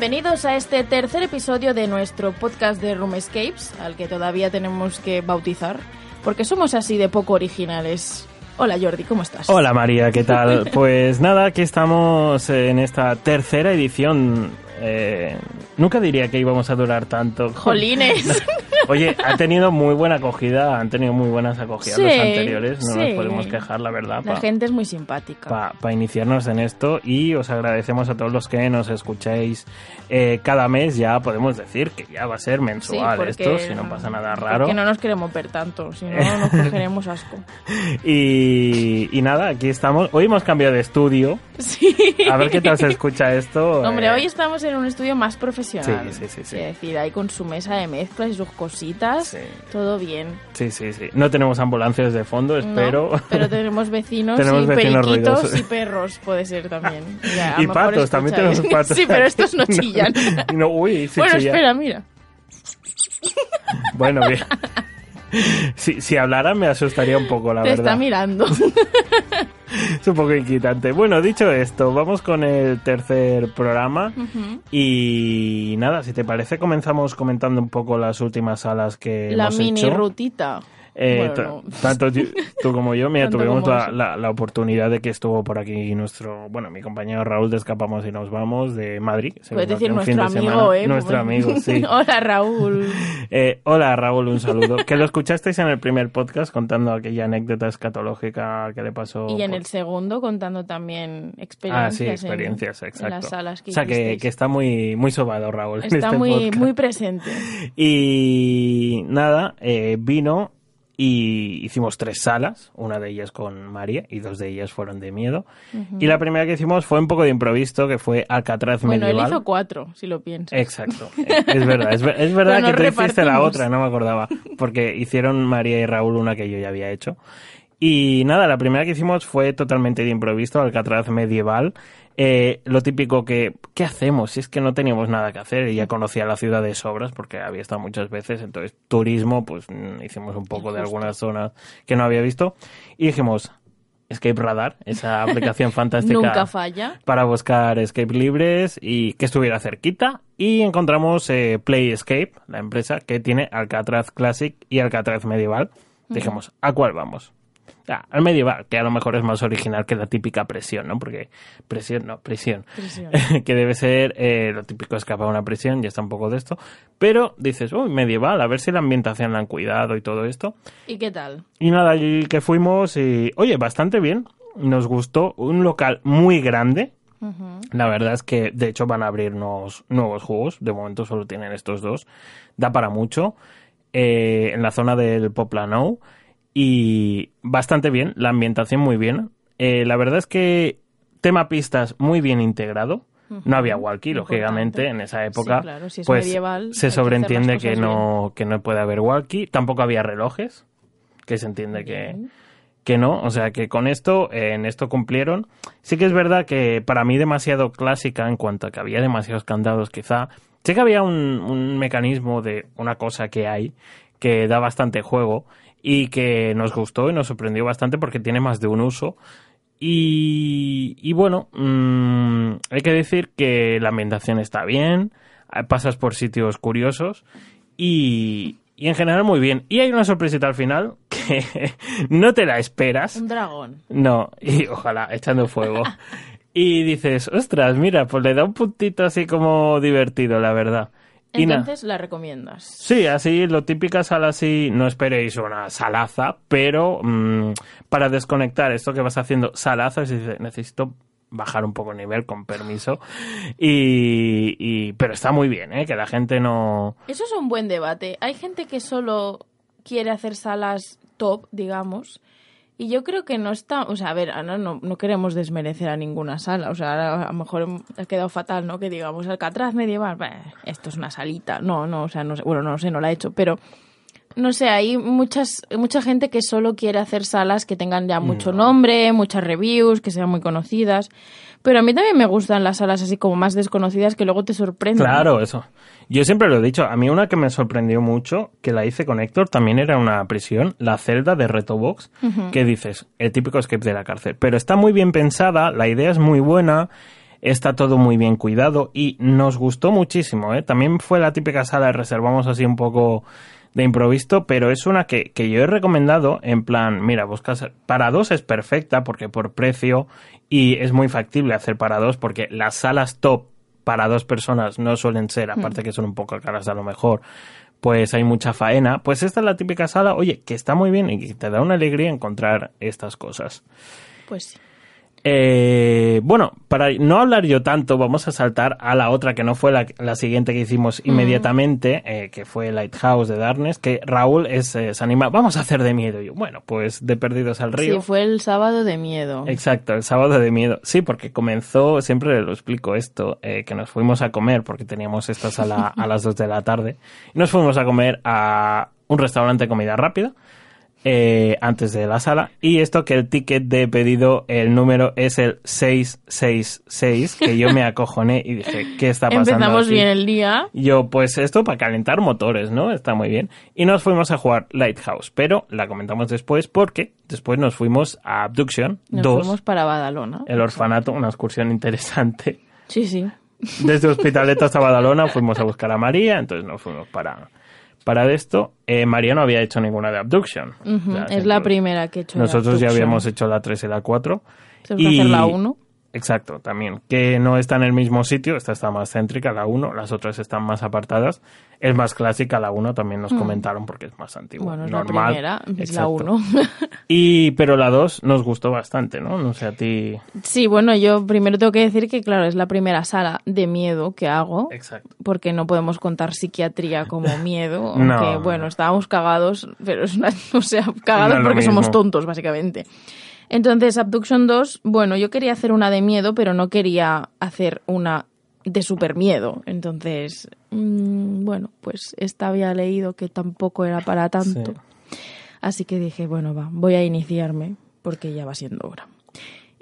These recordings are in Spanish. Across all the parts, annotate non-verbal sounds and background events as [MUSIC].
Bienvenidos a este tercer episodio de nuestro podcast de Room Escapes, al que todavía tenemos que bautizar, porque somos así de poco originales. Hola Jordi, ¿cómo estás? Hola María, ¿qué tal? [LAUGHS] Pues nada, aquí estamos en esta tercera edición. Eh, nunca diría que íbamos a durar tanto. Jolines. [LAUGHS] Oye, ha tenido muy buena acogida, han tenido muy buenas acogidas Sí, los anteriores, no sí. nos podemos quejar, la verdad. La pa- gente es muy simpática. para iniciarnos en esto y os agradecemos a todos los que nos escucháis eh, cada mes ya podemos decir que ya va a ser Sí, mensual porque- esto si no pasa nada raro Porque no nos queremos ver tanto, si no [LAUGHS] nos cogeremos asco. y, y nada aquí estamos hoy hemos cambiado de estudio Sí. a ver qué tal se escucha esto Hombre, eh, hoy estamos en un estudio más profesional. Sí, sí, sí, sí. Es decir, ahí con su mesa de mezclas y sus cositas, Sí. todo bien. sí sí sí no tenemos ambulancias de fondo No, espero pero tenemos vecinos [LAUGHS] Tenemos y vecinos periquitos ruidosos. y perros, puede ser también. Ya, [LAUGHS] y patos también tenemos [LAUGHS] patos Sí, pero estos no chillan. no, uy sí bueno, chillan. espera, mira. bueno bien si, si hablara me asustaría un poco la Te verdad está mirando. [LAUGHS] Es un poco inquietante. Bueno, dicho esto, vamos con el tercer programa. Y nada, si te parece, comenzamos comentando un poco las últimas salas que La hemos mini hecho. rutita. Eh, Bueno, ta- no. Tanto tú como yo, mira, [LAUGHS] tuvimos la, eso. la- la oportunidad de que estuvo por aquí nuestro, bueno, mi compañero Raúl de Escapamos y Nos Vamos de Madrid. Puedes decir nuestro de amigo, semana. ¿eh? Nuestro amigo, [LAUGHS] sí. Hola, Raúl. [LAUGHS] Eh, hola Raúl, un saludo. que lo escuchasteis en el primer podcast contando aquella anécdota escatológica que le pasó. Y en por- el segundo contando también Ah, experiencias. sí, en- experiencias, en, exacto. las salas que o sea, que, está muy, muy sobado Raúl. en Está este muy, podcast. muy presente. Y nada, eh, vino y hicimos tres salas, una de ellas con María y dos de ellas fueron de miedo. Y la primera que hicimos fue un poco de improviso, que fue Alcatraz Bueno, él medieval. hizo cuatro, si lo piensas. Exacto, es verdad, es, es verdad que tú hiciste la otra, no me acordaba, porque hicieron María y Raúl una que yo ya había hecho. Y nada, la primera que hicimos fue totalmente de improviso, Alcatraz medieval. Eh, lo típico que, ¿qué hacemos? Si es que no teníamos nada que hacer y ya conocía la ciudad de sobras porque había estado muchas veces, entonces turismo, pues mm, hicimos un poco de algunas zonas que no había visto y dijimos, Escape Radar, esa [LAUGHS] aplicación fantástica Nunca falla. para buscar escape libres y que estuviera cerquita. Y encontramos eh, Play Escape, la empresa que tiene Alcatraz Classic y Alcatraz Medieval. Dijimos, ¿a cuál vamos? Ah, al medieval, que a lo mejor es más original que la típica presión, ¿no? Porque presión, no, prisión. Prisión. [LAUGHS] que debe ser eh, lo típico escapar a una prisión, ya está un poco de esto. Pero dices, uy, medieval, a ver si la ambientación la han cuidado y todo esto. ¿Y qué tal? Y nada, allí que fuimos y, oye, bastante bien. Nos gustó un local muy grande. La verdad es que, de hecho, van a abrir nuevos, nuevos juegos. De momento solo tienen estos dos. Da para mucho. Eh, en la zona del Poplano. Y bastante bien. La ambientación muy bien. Eh, la verdad es que tema pistas muy bien integrado. No había walkie, Importante. lógicamente, en esa época. Sí, claro, si es pues medieval, se sobreentiende que no, que no puede haber walkie. Tampoco había relojes, que se entiende que, que no, o sea que con esto, eh, en esto cumplieron. Sí que es verdad que para mí demasiado clásica en cuanto a que había demasiados candados quizá. Sí que había un, un mecanismo de una cosa que hay que da bastante juego y que nos gustó y nos sorprendió bastante porque tiene más de un uso. Y, y bueno, mm, hay que decir que la ambientación está bien, eh, pasas por sitios curiosos y, y en general muy bien. Y hay una sorpresita al final que [LAUGHS] no te la esperas. Un dragón. No, y ojalá, echando fuego. [LAUGHS] Y dices, ostras, mira, pues le da un puntito así como divertido, la verdad. Entonces la recomiendas. Sí, así, lo típica sala así, no esperéis una salaza, pero mm, para desconectar esto que vas haciendo salazas, dices, necesito bajar un poco el nivel, con permiso. Y, y- pero está muy bien, ¿eh? Que la gente no... Eso es un buen debate. Hay gente que solo quiere hacer salas top, digamos. Y yo creo que no está, o sea, a ver, Ana, no, no queremos desmerecer a ninguna sala, o sea, a lo mejor ha quedado fatal, ¿no? Que digamos, Alcatraz medieval, bah, esto es una salita, no, no, o sea, no sé, bueno, no sé, no la he hecho, pero no sé, hay muchas, mucha gente que solo quiere hacer salas que tengan ya mucho nombre, muchas reviews, que sean muy conocidas. Pero a mí también me gustan las salas así como más desconocidas que luego te sorprenden. Claro, eso. Yo siempre lo he dicho. A mí una que me sorprendió mucho, que la hice con Héctor, también era una prisión, la celda de Retobox, que dices, el típico escape de la cárcel. Pero está muy bien pensada, la idea es muy buena. está todo muy bien cuidado y nos gustó muchísimo. ¿eh? También fue la típica sala, reservamos así un poco de improviso, pero es una que, que yo he recomendado en plan, mira, buscas para dos es perfecta porque por precio y es muy factible hacer para dos porque las salas top para dos personas no suelen ser, aparte que son un poco caras a lo mejor, pues hay mucha faena. Pues esta es la típica sala, oye, que está muy bien y que te da una alegría encontrar estas cosas. Pues sí. Eh, bueno, para no hablar yo tanto, vamos a saltar a la otra que no fue la, la siguiente que hicimos inmediatamente, eh, que fue Lighthouse de Darkness, que Raúl es, eh, se anima, vamos a hacer de miedo. Y yo, bueno, pues de Perdidos al Río. Sí, fue el sábado de miedo. Exacto, el sábado de miedo. Sí, porque comenzó, siempre lo explico esto, eh, que nos fuimos a comer, porque teníamos esta sala a las 2 de la tarde, y nos fuimos a comer a un restaurante de comida rápida eh, antes de la sala. Y esto que el ticket de pedido, el número es el 666, que yo me acojoné y dije, ¿qué está pasando? Empezamos aquí? bien el día. Yo, pues esto para calentar motores, ¿no? Está muy bien. Y nos fuimos a jugar Lighthouse, pero la comentamos después porque después nos fuimos a Abduction Nos 2, fuimos para Badalona. el orfanato, una excursión interesante. Sí, sí. Desde Hospitalet hasta Badalona fuimos a buscar a María, entonces nos fuimos para, para esto. Eh, María no había hecho ninguna de Abduction. Ujú, O sea, es la primera que he hecho. de Nosotros ya habíamos hecho la 3 y la 4. Tengo que hacer la 1. Exacto, también. Que no está en el mismo sitio, esta está más céntrica, la 1, las otras están más apartadas. Es más clásica, la 1 también nos comentaron porque es más antigua. Mm. Bueno, normal. la primera, es la Exacto. 1. [LAUGHS] Y, pero la 2 nos gustó bastante, ¿no? No sé a ti. sí, bueno, yo primero tengo que decir que, claro, es la primera sala de miedo que hago. Exacto. Porque no podemos contar psiquiatría como [LAUGHS] miedo. No, aunque, no. bueno, estábamos cagados, pero es una. [LAUGHS] O sea, cagados No porque somos tontos, básicamente. Entonces, Abduction 2, bueno, yo quería hacer una de miedo, pero no quería hacer una de super miedo. Entonces, mm, bueno, pues esta había leído que tampoco era para tanto. Sí. Así que dije, bueno, va, voy a iniciarme porque ya va siendo hora.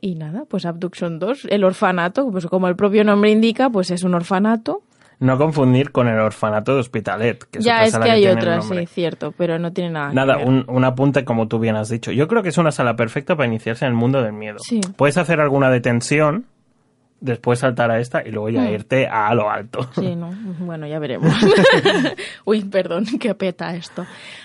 Y nada, pues Abduction 2, el orfanato, pues como el propio nombre indica, pues es un orfanato. No confundir con el orfanato de Hospitalet. Que es ya otra es sala que hay otras, nombre. sí, cierto, pero no tiene nada Nada, que ver. un, un apunte como tú bien has dicho. Yo creo que es una sala perfecta para iniciarse en el mundo del miedo. Sí. Puedes hacer alguna de tensión, después saltar a esta y luego ya Hmm. irte a lo alto. Sí, [LAUGHS] ¿no? Bueno, ya veremos. [LAUGHS] Uy, perdón, que peta esto.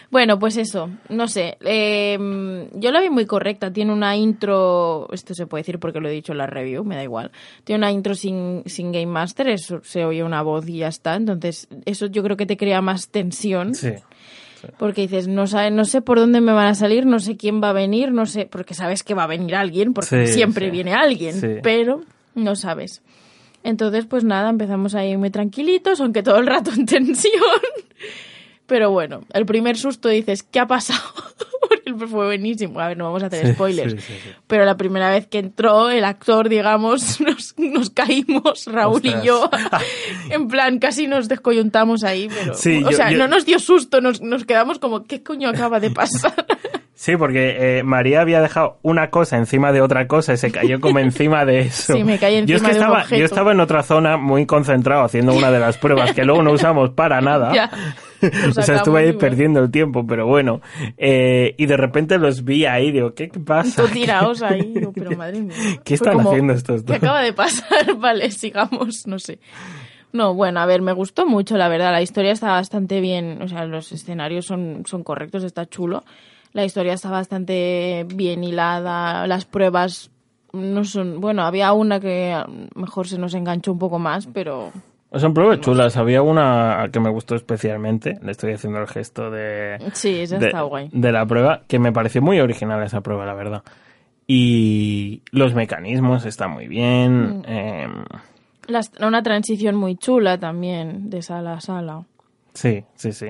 Bueno, pues eso, no sé. eh, yo la vi muy correcta. Tiene una intro, esto se puede decir porque lo he dicho en la review, me da igual. Tiene una intro sin, sin Game Master, eso, se oye una voz y ya está. Entonces, eso yo creo que te crea más tensión. Sí. Porque dices, no, sabe, no sé por dónde me van a salir, no sé quién va a venir, no sé, porque sabes que va a venir alguien, porque Sí, siempre sí. viene alguien, Sí. pero no sabes. Entonces, pues nada, empezamos ahí muy tranquilitos, aunque todo el rato en tensión. [LAUGHS] Pero bueno, el primer susto dices, ¿qué ha pasado? [LAUGHS] Porque fue buenísimo. A ver, no vamos a hacer spoilers. sí, sí, sí. Pero la primera vez que entró el actor, digamos, [LAUGHS] nos, nos caímos, Raúl Ostras. y yo. En plan, casi nos descoyuntamos ahí, pero... Sí, o yo- sea, yo- no nos dio susto, nos, nos quedamos como, ¿qué coño acaba de pasar? Sí, porque eh, María había dejado una cosa encima de otra cosa y se cayó como [LAUGHS] encima de eso. Sí, me caí yo es encima que de un estaba, objeto. Yo estaba en otra zona muy concentrado haciendo una de las pruebas que luego no usamos para [LAUGHS] nada. ya. [LAUGHS] O sea, estuve ahí perdiendo el tiempo, pero bueno. Eh, y de repente los vi ahí, digo, ¿qué, qué pasa? Tú tiraos ahí, digo, pero madre mía. ¿Qué están como, haciendo estos ¿Qué dos? acaba de pasar? Vale, sigamos, no sé. No, bueno, a ver, me gustó mucho, la verdad. La historia está bastante bien, o sea, los escenarios son, son correctos, está chulo. La historia está bastante bien hilada, las pruebas no son... Bueno, había una que mejor se nos enganchó un poco más, pero... Son pruebas chulas. Había una que me gustó especialmente. Le estoy haciendo el gesto de, Sí, esa de, está guay. de la prueba, que me pareció muy original esa prueba, la verdad. Y los mecanismos están muy Mm. bien. em, Las- una transición muy chula también, de sala a sala. sí, sí, sí.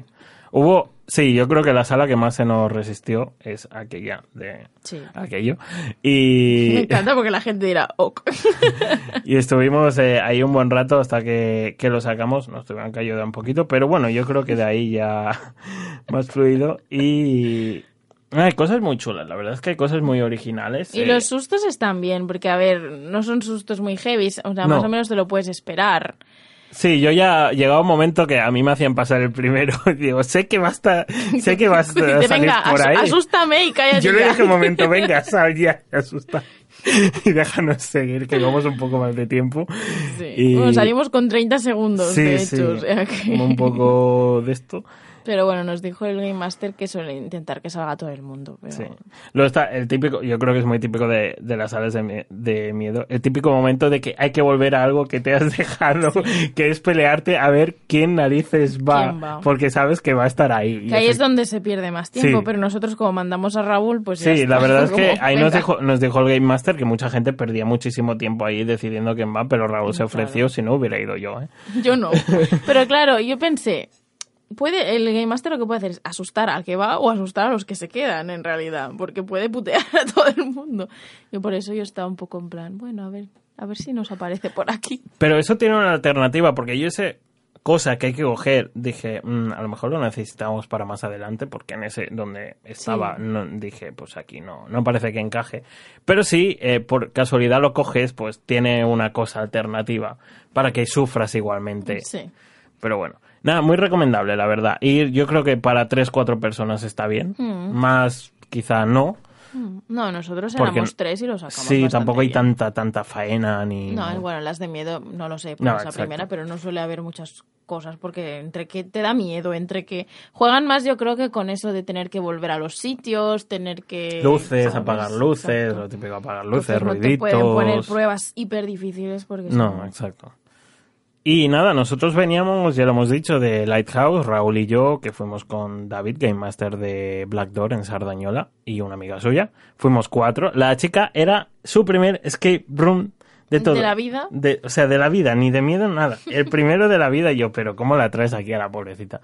Hubo, sí, yo creo que la sala que más se nos resistió es aquella de Sí. aquello. [LAUGHS] Me Y, [LAUGHS] encanta porque la gente dirá, ok. [LAUGHS] y estuvimos eh, ahí un buen rato hasta que, que lo sacamos. Nos tuvieron que ayudar un poquito, pero bueno, yo creo que de ahí ya más fluido. Y hay cosas muy chulas, la verdad es que hay cosas muy originales. Y eh, los sustos están bien, porque a ver, no son sustos muy heavy, o sea, No. más o menos te lo puedes esperar. Sí, yo ya llegaba un momento que a mí me hacían pasar el primero. [LAUGHS] Digo, sé que basta, sé que vas a [LAUGHS] Dice, salir venga, por as- ahí. asústame y cállate Yo le ya". dije un momento, [LAUGHS] venga, sal ya, asusta. y déjanos seguir, que vamos un poco más de tiempo. Sí. Y- Bueno, salimos con 30 segundos, Sí, de sí, hecho. o sea que- como un poco de esto. Pero bueno, nos dijo el Game Master que suele intentar que salga todo el mundo. Pero... Sí. Luego está el típico, yo creo que es muy típico de, de las salas de, de miedo, el típico momento de que hay que volver a algo que te has [LAUGHS] dejado, que es pelearte a ver quién narices va, ¿Quién va? porque sabes que va a estar ahí. Que ahí es donde se pierde más tiempo, Sí. pero nosotros como mandamos a Raúl, pues ya Sí, está. la verdad [LAUGHS] es que ahí nos dijo, nos dijo el Game Master que mucha gente perdía muchísimo tiempo ahí decidiendo quién va, pero Raúl se Claro. ofreció si no hubiera ido yo. ¿eh? Yo no. [LAUGHS] Pero claro, yo pensé, puede el Game Master lo que puede hacer es asustar al que va o asustar a los que se quedan en realidad, porque puede putear a todo el mundo. Y por eso yo estaba un poco en plan, bueno, a ver, a ver si nos aparece por aquí. Pero eso tiene una alternativa, porque yo ese cosa que hay que coger, dije, "Mm, a lo mejor lo necesitamos para más adelante, porque en ese donde estaba, Sí. no, dije, pues aquí no, no parece que encaje. Pero sí, eh, por casualidad lo coges, pues tiene una cosa alternativa para que sufras igualmente. Sí. Pero bueno, nada, muy recomendable, la verdad. Y yo creo que para tres, cuatro personas está bien. Mm. Más quizá no. Mm, No, nosotros Porque- éramos tres y lo sacamos Sí, tampoco hay bien. tanta, tanta faena ni... No, bueno, las de miedo no lo sé por No, esa exacto. primera, pero no suele haber muchas cosas porque entre que te da miedo, entre que juegan más yo creo que con eso de tener que volver a los sitios, tener que Luces, ¿sabes? apagar luces, Exacto. lo típico apagar luces, Entonces no te ruiditos. pueden poner pruebas hiper difíciles porque No, exacto. Y nada, nosotros veníamos, ya lo hemos dicho, de Lighthouse, Raúl y yo, que fuimos con David, Game Master de Black Door en Sardañola, y una amiga suya. Fuimos cuatro. La chica era su primer escape room de ¿De todo. la vida? De- o sea, de la vida, ni de miedo, nada. El primero de la vida, y yo, pero ¿cómo la traes aquí a la pobrecita?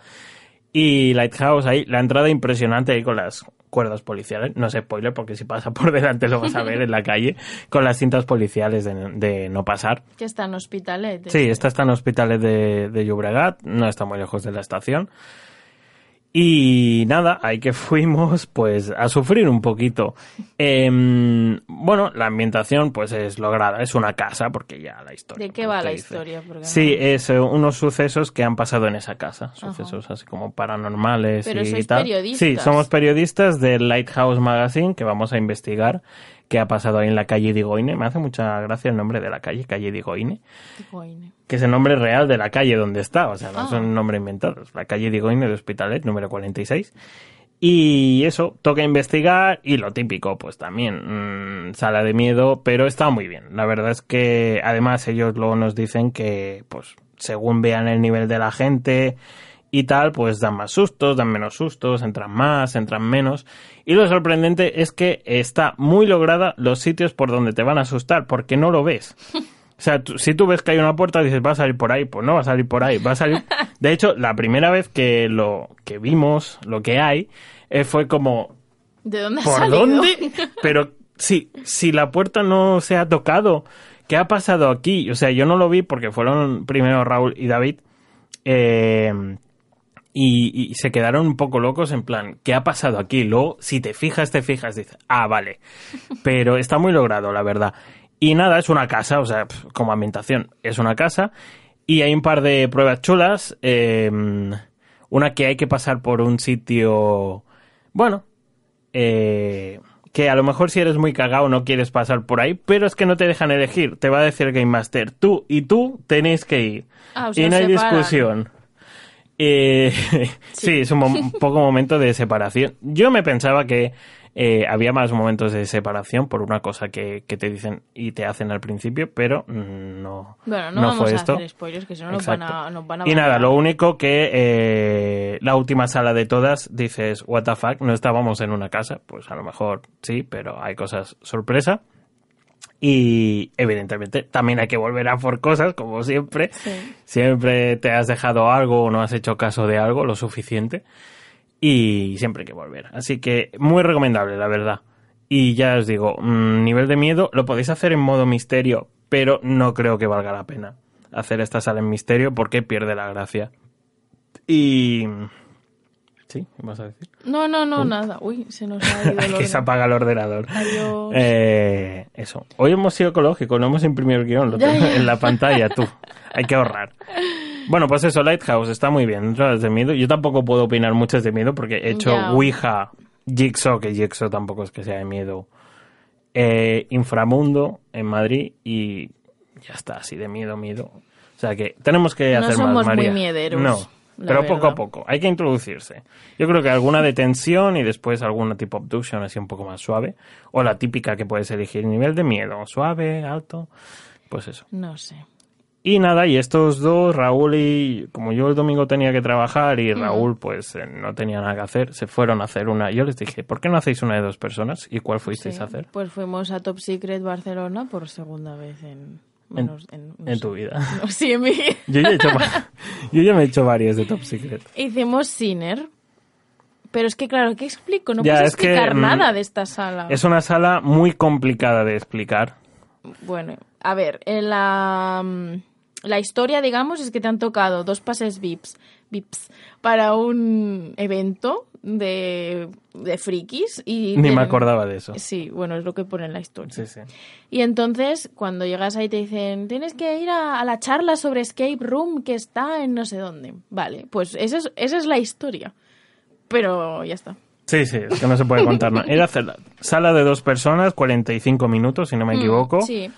Y Lighthouse ahí, la entrada impresionante ahí con las cuerdas policiales. No sé spoiler porque si pasa por delante lo vas a ver en la calle. Con las cintas policiales de, de no pasar. que está en hospitalet. Sí, esta está en hospitales de, de Llobregat, no está muy lejos de la estación. Y nada, ahí que [LAUGHS] fuimos pues a sufrir un poquito. Em, bueno, la ambientación pues es lograda, es una casa porque ya la historia. ¿De qué va la dice. historia? Porque Sí, no- es eh, unos sucesos que han pasado en esa casa, sucesos así como paranormales Pero y sois tal. periodistas. Sí, somos periodistas del Lighthouse Magazine que vamos a investigar qué ha pasado ahí en la calle Digoine. Me hace mucha gracia el nombre de la calle, calle Digoine Joder. que es el nombre real de la calle donde está, o sea, no es Ah. un nombre inventado, es la calle Digoine de Hospitalet, número 46. Y eso, toca investigar y lo típico, pues también, mm, sala de miedo, pero está muy bien. La verdad es que además ellos luego nos dicen que, pues, según vean el nivel de la gente y tal, pues dan más sustos, dan menos sustos, entran más, entran menos. Y lo sorprendente es que está muy lograda los sitios por donde te van a asustar, porque no lo ves. O sea, tú- si tú ves que hay una puerta, dices, va a salir por ahí, pues no va a salir por ahí, va a salir... De hecho, la primera vez que lo que vimos, lo que hay, eh, fue como, ¿De dónde ha ¿por salido? dónde? [LAUGHS] Pero sí, si la puerta no se ha tocado, ¿qué ha pasado aquí? O sea, yo no lo vi porque fueron primero Raúl y David, eh, y, y se quedaron un poco locos en plan, ¿qué ha pasado aquí? Luego, si te fijas, te fijas, dices, ah, vale. [LAUGHS] Pero está muy logrado, la verdad. Y nada, es una casa, o sea, como ambientación, es una casa. Y hay un par de pruebas chulas. eh, una que hay que pasar por un sitio, bueno, eh, que a lo mejor si eres muy cagao no quieres pasar por ahí, pero es que no te dejan elegir. Te va a decir Game Master, tú y tú tenéis que ir. Ah, o sea, y no hay discusión. Eh, [LAUGHS] sí. es un, mo- un poco momento de separación. Yo me pensaba que eh, había más momentos de separación por una cosa que, que te dicen y te hacen al principio, pero no, Bueno, no, no vamos fue a esto. hacer spoilers, que si no nos van, Exacto. a, nos van a Y nada, lo único que eh, la última sala de todas dices, what the fuck, no estábamos en una casa, pues a lo mejor sí, pero hay cosas sorpresa. Y evidentemente también hay que volver a por cosas, como siempre. Sí. Siempre te has dejado algo o no has hecho caso de algo lo suficiente. Y siempre hay que volver. Así que muy recomendable, la verdad. Y ya os digo, mm, nivel de miedo lo podéis hacer en modo misterio, pero no creo que valga la pena hacer esta sala en misterio porque pierde la gracia. Y... ¿Sí? ¿Qué vas a decir? No, no, no, nada. Uy, se nos ha ido el [LAUGHS] que se apaga el ordenador. Adiós. Eh, eso. Hoy hemos sido ecológicos, no hemos imprimido el guion, lo tengo en la pantalla, tú. Hay que ahorrar. [LAUGHS] Bueno, pues eso, Lighthouse está muy bien. Dentro de miedo. Yo tampoco puedo opinar muchas de miedo porque he hecho Ya. Ouija, Jigsaw, que Jigsaw tampoco es que sea de miedo. eh, Inframundo en Madrid y ya está, así de miedo, miedo. O sea que tenemos que No hacer somos más, muy María. miederos, No, pero poco a poco. Hay que introducirse. Yo creo que alguna detención y después alguna tipo abduction así un poco más suave. O la típica que puedes elegir nivel de miedo, suave, alto. Pues eso. No sé. Y nada, y estos dos, Raúl y como yo el domingo tenía que trabajar y Raúl pues eh, no tenía nada que hacer, se fueron a hacer una. Yo les dije, ¿por qué no hacéis una de dos personas? ¿Y cuál fuisteis Sí, a hacer? Pues fuimos a Top Secret Barcelona por segunda vez en... menos- en, no En sé. tu vida. [LAUGHS] No, sí, en mi... Yo ya, he hecho, va- yo ya me he hecho varios de Top Secret. Hicimos Ciner. Pero es que, claro, ¿qué explico? No Ya, puedo es que, explicar mm, nada de esta sala. Es una sala muy complicada de explicar. Bueno, a ver, en la, mm, la historia, digamos, es que te han tocado dos pases VIPs, VIPs para un evento de, de frikis y... Ni me acordaba de eso. Sí, bueno, es lo que pone en la historia. Sí, sí. Y entonces, cuando llegas ahí te dicen, tienes que ir a, a la charla sobre Escape Room que está en no sé dónde. Vale, pues esa es, esa es la historia. Pero ya está. Sí, sí, es que no se puede contar nada. Era sala de dos personas, 45 minutos, si no me equivoco. Mm, Sí.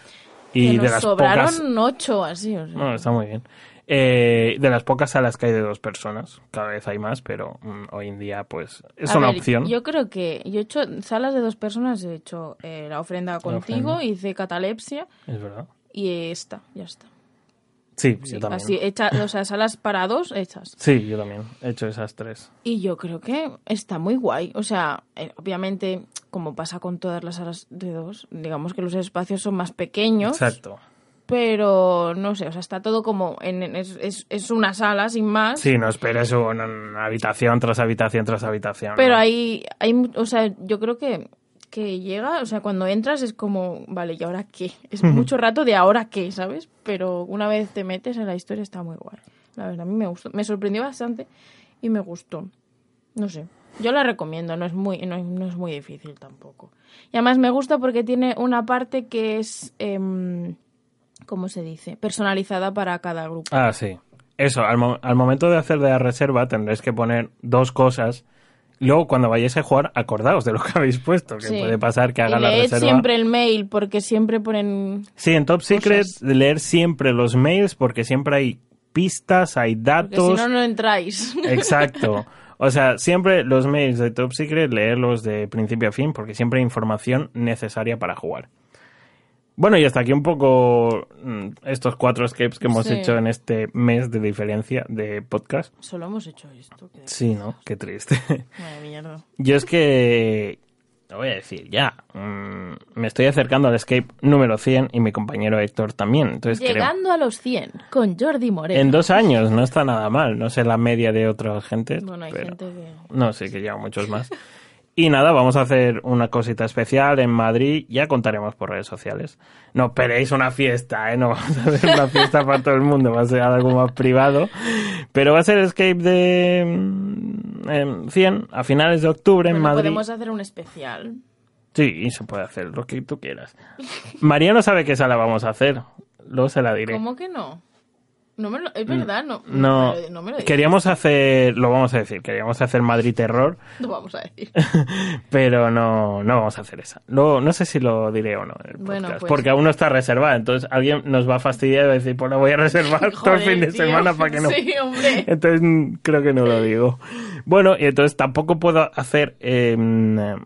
Y que de nos las sobraron pocas... ocho así. o sea. No, está muy bien. Eh, de las pocas salas que hay de dos personas, cada vez hay más, pero mm, hoy en día, pues, es A una ver, opción. Yo creo que yo he hecho salas de dos personas, he hecho eh, la ofrenda contigo, ofrenda. hice catalepsia Es verdad. y esta, ya está. Sí, Sí, yo también. así, hecha, o sea, salas para dos hechas. Sí, yo también. He hecho esas tres. Y yo creo que está muy guay. O sea, eh, obviamente, como pasa con todas las salas de dos, digamos que los espacios son más pequeños. Exacto. Pero no sé, o sea, está todo como. En, en- es, es, es una sala sin más. Sí, no esperes una, una habitación tras habitación tras habitación. Pero ¿no? hay, hay, o sea, yo creo que, que llega, o sea, cuando entras es como, vale, ¿y ahora qué? Es mucho rato de ahora qué, ¿sabes? Pero una vez te metes en la historia está muy guay. La verdad, a mí me gustó, me sorprendió bastante y me gustó. No sé, yo la recomiendo, no es muy, no, es- no es muy difícil tampoco. Y además me gusta porque tiene una parte que es, em, ¿cómo se dice? Personalizada para cada grupo. Ah, sí. Eso, al, mo- al momento de hacer de la reserva tendréis que poner dos cosas. Luego, cuando vayáis a jugar, acordaos de lo que [LAUGHS] habéis puesto, que Sí. puede pasar que haga y la reserva. siempre el mail porque siempre ponen Sí, en Top Secret, cosas. leer siempre los mails porque siempre hay pistas, hay datos. si no, no entráis. [LAUGHS] Exacto. O sea, siempre los mails de Top Secret, leerlos de principio a fin, porque siempre hay información necesaria para jugar. Bueno, y hasta aquí un poco mm, estos cuatro escapes que hemos Sí. hecho en este mes de diferencia de podcast. Solo hemos hecho esto. Sí, ¿no? Qué triste. [LAUGHS] Mierda. Yo es que, lo voy a decir ya, mm, me estoy acercando al escape número 100 y mi compañero Héctor también. Entonces, creo- Llegando a los 100 con Jordi Moreno. en dos años no está nada mal. No sé la media de otras gentes. Bueno, hay pero- gente que... No, sí, que lleva muchos más. [LAUGHS] Y nada, vamos a hacer una cosita especial en Madrid. Ya contaremos por redes sociales. No esperéis una fiesta, ¿eh? No vamos a hacer una fiesta para todo el mundo. Va a ser algo más privado. Pero va a ser Escape de mm, em, 100 a finales de octubre en Madrid. podemos hacer un especial. Sí, se puede hacer lo que tú quieras. María no sabe qué sala vamos a hacer. Luego se la diré. ¿Cómo que no? No me lo... Es verdad, no. No, me lo- no me lo queríamos hacer, lo vamos a decir, queríamos hacer Madrid Terror, No vamos a decir. [LAUGHS] pero no, no vamos a hacer esa. Luego, no sé si lo diré o no en el Bueno, pues- porque aún no está reservada, entonces alguien nos va a fastidiar y va a decir, pues la voy a reservar [LAUGHS] [LAUGHS] todo el fin de tío. semana para que no... Sí, hombre. Entonces mm, creo que no lo digo. Bueno, y entonces tampoco puedo hacer eh,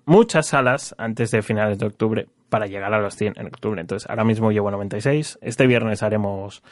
muchas salas antes de finales de octubre para llegar a los 100 en octubre. Entonces ahora mismo llevo 96. Este viernes haremos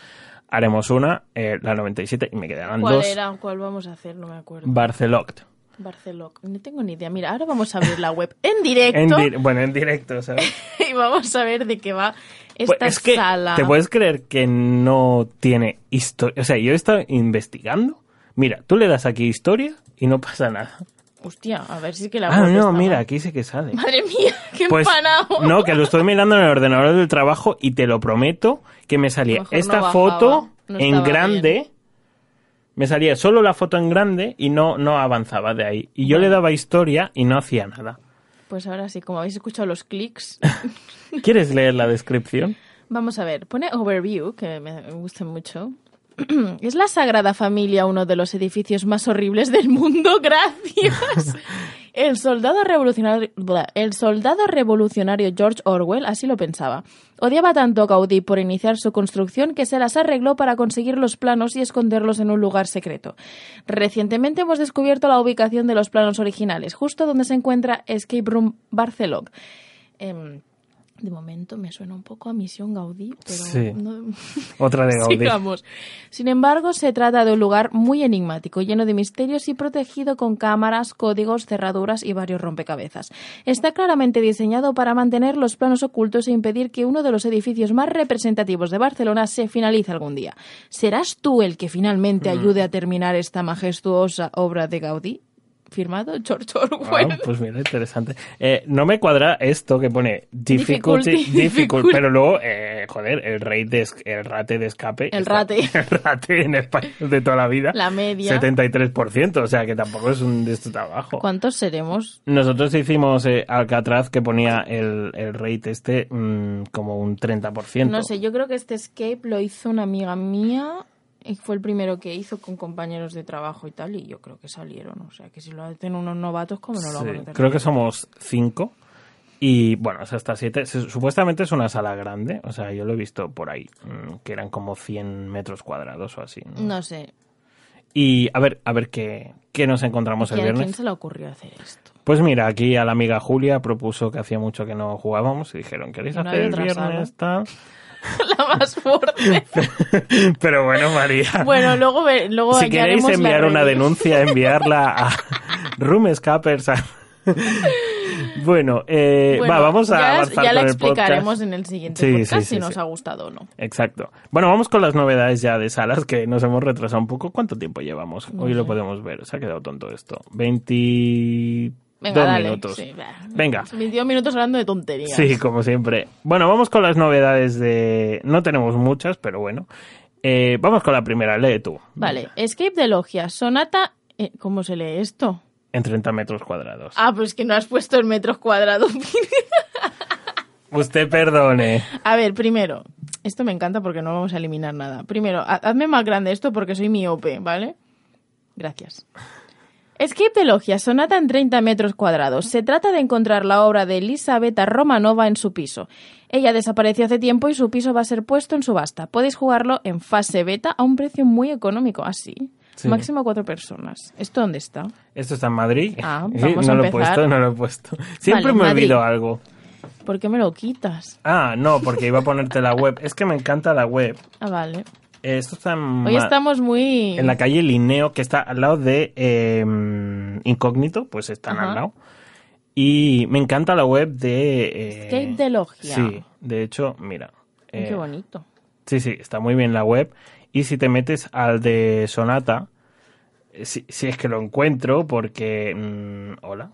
haremos una, eh, la 97, y me quedarán ¿Cuál dos. era? ¿Cuál vamos a hacer? No me acuerdo. Barceloct. Barcelona. No tengo ni idea. Mira, ahora vamos a abrir la web en directo En di- bueno, en directo, ¿sabes? [LAUGHS] y vamos a ver de qué va Pues esta es que, sala. ¿te puedes creer que no tiene historia? O sea, yo he estado investigando. Mira, tú le das aquí historia y no pasa nada. Hostia, a ver si es que la Ah, no, mira, mal. aquí sí que sale. Madre mía, qué Pues empanado. no, que lo estoy mirando en el ordenador del trabajo y te lo prometo que me salía no esta foto no en grande. Me salía solo la foto en grande y no, no avanzaba de ahí. Y yo le daba historia y no hacía nada. Pues ahora sí, como habéis escuchado los clics, [LAUGHS] ¿Quieres leer la descripción? vamos a ver. Pone Overview, que me gusta mucho. [CLEARS THROAT] Es la Sagrada Familia uno de los edificios más horribles del mundo, [LAUGHS] gracias. El soldado, revolucionario, George Orwell así lo pensaba. Odiaba tanto a Gaudí por iniciar su construcción que se las arregló para conseguir los planos y esconderlos en un lugar secreto. Recientemente hemos descubierto la ubicación de los planos originales, justo donde se encuentra Escape Room Barcelona. Em, de momento me suena un poco a Misión Gaudí, pero Sí. no- [LAUGHS] Otra de [LAUGHS] Gaudí. Sigamos. Sin embargo, se trata de un lugar muy enigmático, lleno de misterios y protegido con cámaras, códigos, cerraduras y varios rompecabezas. Está claramente diseñado para mantener los planos ocultos e impedir que uno de los edificios más representativos de Barcelona se finalice algún día. ¿Serás tú el que finalmente Mm. ayude a terminar esta majestuosa obra de Gaudí? Firmado George Orwell. Ah, pues mira, interesante. Eh, no me cuadra esto que pone difficulty, Difficulty, difficult, difficult. pero luego, eh, joder, el rate de, el rate de escape. El está- rate. [LAUGHS] El rate en español de toda la vida. La media. 73%, o sea que tampoco es un de esto trabajo. ¿Cuántos seremos? Nosotros hicimos eh, Alcatraz que ponía el, el rate este mm, como un 30%. No sé, yo creo que este escape lo hizo una amiga mía fue el primero que hizo con compañeros de trabajo y tal, y yo creo que salieron. O sea, que si lo hacen unos novatos, ¿cómo no lo Sí, van a creo que somos cinco. Y bueno, es hasta siete. Supuestamente es una sala grande. O sea, yo lo he visto por ahí. mm, Que eran como 100 metros cuadrados o así. ¿no? No sé. Y a ver, a ver qué, qué nos encontramos el ¿Y a quién viernes. se le ocurrió hacer esto? Pues mira, aquí a la amiga Julia propuso que hacía mucho que no jugábamos y dijeron, ¿queréis no hacer el viernes tal? [LAUGHS] la más fuerte. [LAUGHS] Pero bueno, María. bueno, luego, luego si queréis enviar una denuncia, enviarla a [LAUGHS] Room Escapers. a- bueno, eh, Bueno, va, vamos a ya, avanzar ya la con el podcast. explicaremos en el siguiente Sí, podcast sí, si nos ha gustado o no. Exacto. Bueno, vamos con las novedades ya de salas que nos hemos retrasado un poco. ¿Cuánto tiempo llevamos? No Hoy lo podemos ver. Se ha quedado tonto esto. 22 Venga, dale. minutos. Sí. Venga. 22 minutos hablando de tonterías. Sí, como siempre. Bueno, vamos con las novedades de... No tenemos muchas, pero bueno. Eh, vamos con la primera. Lee tú. Vale, Escape de Logia, Sonata... eh, ¿Cómo se lee esto? En 30 metros cuadrados. Ah, pues que no has puesto en metros cuadrados. [LAUGHS] Usted perdone. A ver, primero, esto me encanta porque no vamos a eliminar nada. Primero, ha- hazme más grande esto porque soy miope, ¿vale? Gracias. Escape de Logia, sonata en 30 metros cuadrados. Se trata de encontrar la obra de Elisabetta Romanova en su piso. Ella desapareció hace tiempo y su piso va a ser puesto en subasta. Podéis jugarlo en fase beta a un precio muy económico, así. Sí. Máximo cuatro personas. ¿Esto dónde está? Esto está en Madrid. Ah, [LAUGHS] vamos no a lo he empezar. puesto, no lo he puesto. Siempre Vale, me Madrid. olvido algo. ¿Por qué me lo quitas? Ah, no, porque iba a ponerte la web. Es que me encanta la web. Ah, vale. Eh, Esto está Hoy estamos muy... en la calle Linneo, que está al lado de eh, Incógnito, pues están Ajá. al lado. Y me encanta la web de... eh, Escape de Logia. Sí, de hecho, mira. Ay, eh, Qué bonito. Sí, sí, está muy bien la web. Y si te metes al de Sonata, eh, si, si es que lo encuentro, porque... mm, hola.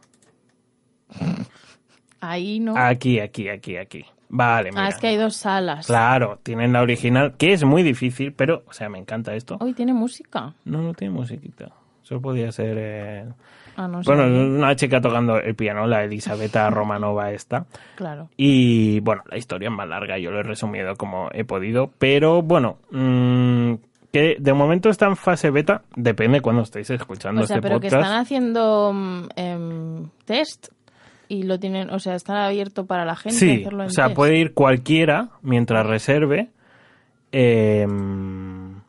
Ahí no. Aquí, aquí, aquí, aquí. Vale, mira. ah, es que hay dos salas. Claro, tienen la original, que es muy difícil, pero, o sea, me encanta esto. Hoy tiene música. No, no tiene musiquita. Solo podía ser... eh, Ah, no. Bueno, una chica tocando el piano, la Elisabetta Romanova esta. Claro. Y bueno, la historia es más larga, yo lo he resumido como he podido, pero bueno, mm, que de momento está en fase beta, depende cuando estéis escuchando O sea, este pero que están haciendo mm, em, test y lo tienen, o sea, están abierto para la gente Sí, hacerlo en o sea, test. puede ir cualquiera mientras reserve. em,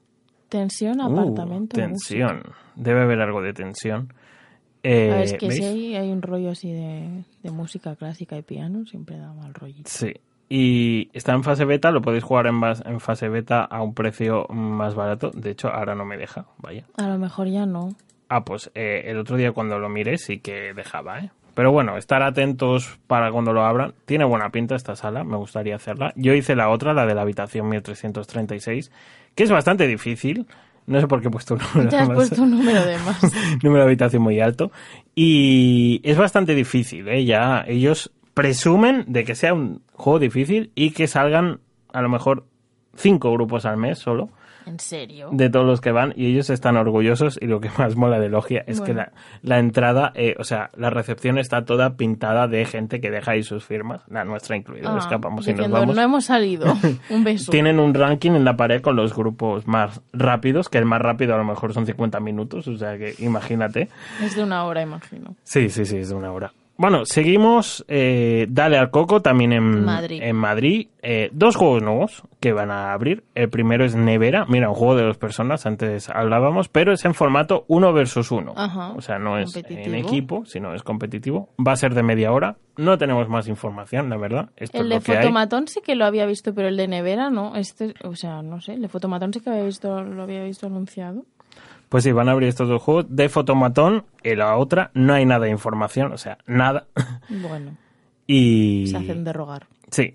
Tensión, uh, apartamento. tensión. Debe haber algo de tensión. Eh, A ver, es que ¿veis? si hay, hay un rollo así de, de música clásica y piano, siempre da mal rollito. Sí. Y está en fase beta, lo podéis jugar en, bas- en fase beta a un precio más barato. De hecho, ahora no me deja, vaya. A lo mejor ya no. Ah, pues eh, el otro día cuando lo miré sí que dejaba, ¿eh? Pero bueno, estar atentos para cuando lo abran. Tiene buena pinta esta sala, me gustaría hacerla. Yo hice la otra, la de la habitación 1336, que es bastante difícil. No sé por qué he puesto un número, [LAUGHS] Ya has más- puesto un número de más. [LAUGHS] número de habitación muy alto. Y es bastante difícil, ¿eh? Ya ellos presumen de que sea un juego difícil y que salgan a lo mejor cinco grupos al mes solo. ¿En serio? de todos los que van y ellos están orgullosos y lo que más mola de Logia es que la, la entrada, eh, o sea, la recepción está toda pintada de gente que deja ahí sus firmas, la nuestra incluida, Ah, escapamos y nos vamos. no hemos salido. [LAUGHS] Un beso. Tienen un ranking en la pared con los grupos más rápidos, que el más rápido a lo mejor son 50 minutos, o sea que imagínate. Es de una hora, imagino. Sí, sí, sí, es de una hora. Bueno, seguimos. eh, Dale al Coco también en Madrid. En Madrid. Eh, dos juegos nuevos que van a abrir. El primero es Nevera. Mira, un juego de dos personas, antes hablábamos, pero es en formato uno versus uno. Ajá. O sea, no es en equipo, sino es competitivo. Va a ser de media hora. No tenemos más información, la verdad. Esto El es de. Fotomatón sí que lo había visto, pero el de Nevera no. Este, o sea, no sé, el de Fotomatón sí que había visto, lo había visto anunciado. Pues sí, van a abrir estos dos juegos. De Fotomatón y la otra no hay nada de información, o sea, nada. [LAUGHS] Bueno, y... se hacen de rogar. Sí.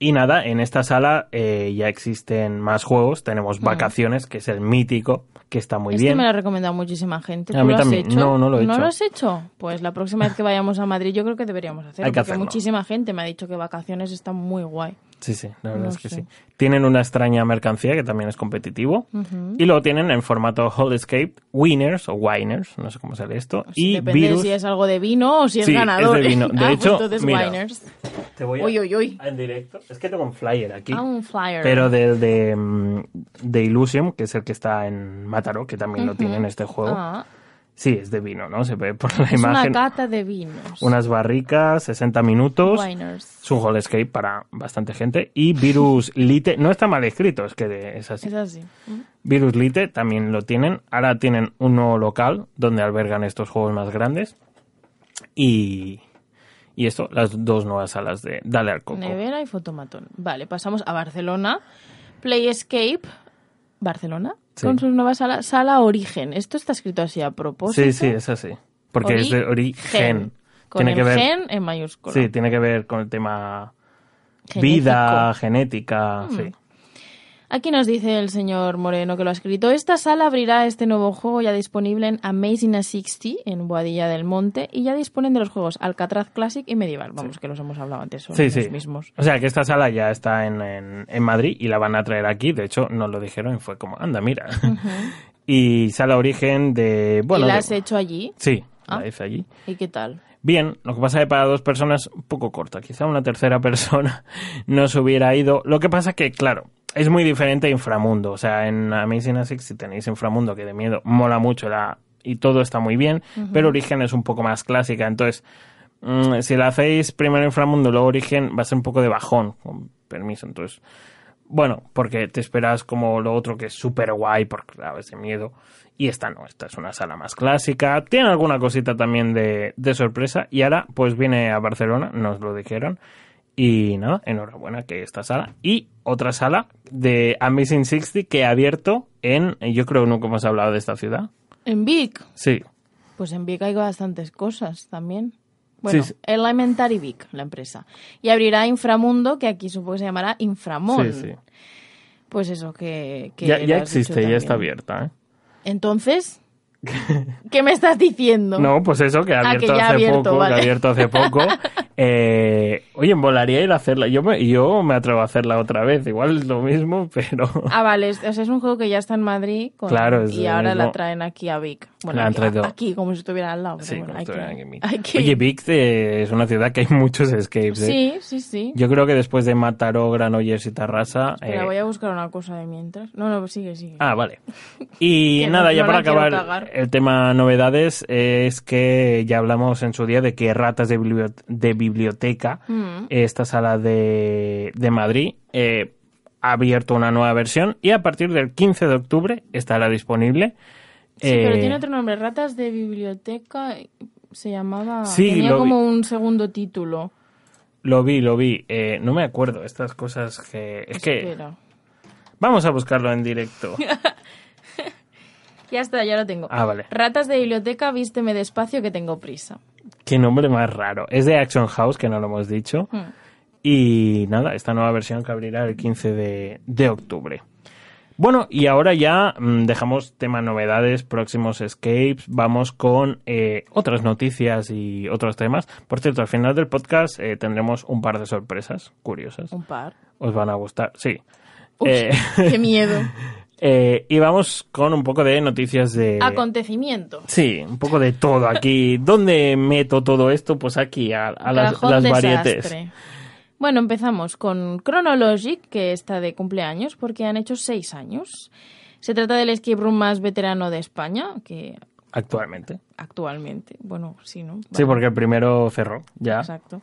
Y nada, en esta sala eh, ya existen más juegos. Tenemos Vacaciones, que es el mítico, que está muy este bien. me lo ha recomendado muchísima gente. A ¿Tú mí lo has también. hecho? No, no lo he ¿No hecho. lo has hecho? Pues la próxima vez que vayamos a Madrid yo creo que deberíamos hacerlo. Hay que porque hacerlo. muchísima gente me ha dicho que vacaciones está muy guay. Sí, sí, la verdad No es que sé. sí. Tienen una extraña mercancía que también es competitivo. Y luego tienen en formato Whole Escape Winners o Winers, no sé cómo se lee esto. y Depende Virus. si es algo de vino o si es Sí, es ganador. de vino. [LAUGHS] De Ah, hecho, pues mira, Winers. Te voy a- Uy, uy, uy. En directo. Es que tengo un flyer aquí. Ah, un flyer. Pero del de, mm, de Illusium, que es el que está en Mataró, que también lo tiene en este juego. Ah, Sí, es de vino, ¿no? Se ve por la es una imagen. cata de vinos. Unas barricas, 60 minutos. Winers. Es un Whole Escape para bastante gente. Y Virus Lite, no está mal escrito, es que es así. Es así. Virus Lite también lo tienen. Ahora tienen un nuevo local donde albergan estos juegos más grandes. Y, y esto, las dos nuevas salas de Dale al Coco. Nevera y fotomatón. Vale, pasamos a Barcelona. Play Escape. Barcelona. Sí. Con su nueva sala, sala Origen. Esto está escrito así a propósito. Sí, sí, es así. Porque es de origen. Con Tiene el que ver, gen en mayúscula. sí, tiene que ver con el tema Genético. vida, genética, Mm. sí. Aquí nos dice el señor Moreno que lo ha escrito. Esta sala abrirá este nuevo juego ya disponible en Amazing a 60 en Boadilla del Monte y ya disponen de los juegos Alcatraz Classic y Medieval. Vamos, que los hemos hablado antes, son Sí, los sí. mismos. O sea, que esta sala ya está en, en, en Madrid y la van a traer aquí. De hecho, nos lo dijeron y fue como, anda, mira. [LAUGHS] y sala origen de... Bueno, ¿Y la de- has hecho allí? Sí, Ah. la hice allí. ¿Y qué tal? Bien, lo que pasa es que para dos personas un poco corta. Quizá una tercera [LAUGHS] persona no se hubiera ido. Lo que pasa que, claro, es muy diferente a Inframundo. O sea, en Amazing Asics, si tenéis Inframundo, que de miedo mola mucho la, y todo está muy bien, pero Origen es un poco más clásica. Entonces, mm, si la hacéis primero Inframundo, luego Origen, va a ser un poco de bajón, con permiso. Entonces, bueno, porque te esperas como lo otro que es súper guay, porque claro, es de miedo. Y esta no, esta es una sala más clásica. Tiene alguna cosita también de, de sorpresa. Y ahora, pues viene a Barcelona, nos lo dijeron. Y nada, enhorabuena que esta sala. Y otra sala de Amazing 60 que ha abierto en, yo creo nunca hemos hablado de esta ciudad. ¿En Vic? Sí, Pues en Vic hay bastantes cosas también. Bueno, Sí, sí. Elementary Vic, la empresa. Y abrirá Inframundo, que aquí supongo que se llamará Inframon. sí, sí. Pues eso, que... que Ya, existe, ya está abierta, ¿eh? Entonces, [LAUGHS] ¿qué me estás diciendo? No, pues eso, que ha Ah, que abierto ha hace abierto, poco, que ha abierto hace poco. [LAUGHS] Eh, oye, molaría ir a hacerla. Yo me, yo me atrevo a hacerla otra vez. Igual es lo mismo, [LAUGHS] pero... Ah, vale, o sea, es un juego que ya está en Madrid con- Claro, es y ahora mismo. la traen aquí a Vic. Bueno, La han aquí, traído. aquí, como si estuviera al lado. pero Sí, bueno, hay, que, hay Oye, Vic es una ciudad que hay muchos escapes. ¿eh? Sí, sí, sí. Yo creo que después de Mataró, Granollers y Tarrasa... Espera, eh, voy a buscar una cosa de mientras. No, no, sigue, sigue. Ah, vale. [LAUGHS] Y no- nada, ya no para acabar el tema novedades es que ya hablamos en su día de que Ratas de Biblioteca, Mm. esta sala de, de Madrid, eh, ha abierto una nueva versión y a partir del 15 de octubre estará disponible. Sí, pero Eh, tiene otro nombre. Ratas de biblioteca se llamaba... Sí, Tenía lo vi. como un segundo título. Lo vi, lo vi. Eh, no me acuerdo estas cosas que... Es que vamos a buscarlo en directo. [LAUGHS] Ya está, ya lo tengo. Ah, vale. Ratas de biblioteca, vísteme despacio que tengo prisa. Qué nombre más raro. Es de Action House, que no lo hemos dicho. Mm. Y nada, esta nueva versión que abrirá el 15 de, de octubre. Bueno, y ahora ya mm, dejamos tema novedades, próximos escapes, vamos con eh, otras noticias y otros temas. Por cierto, al final del podcast eh, tendremos un par de sorpresas curiosas. Un par. Os van a gustar, sí. Uy, Eh, [LAUGHS] qué miedo. [LAUGHS] Eh, y vamos con un poco de noticias de... Acontecimiento. Sí, un poco de todo aquí. [LAUGHS] ¿Dónde meto todo esto? Pues aquí, a, a las, las desastre. Bueno, empezamos con Chronologic, que está de cumpleaños, porque han hecho seis años. Se trata del escape room más veterano de España, que Actualmente. actualmente, bueno, sí, ¿no? Sí, porque el primero cerró, ya. Exacto.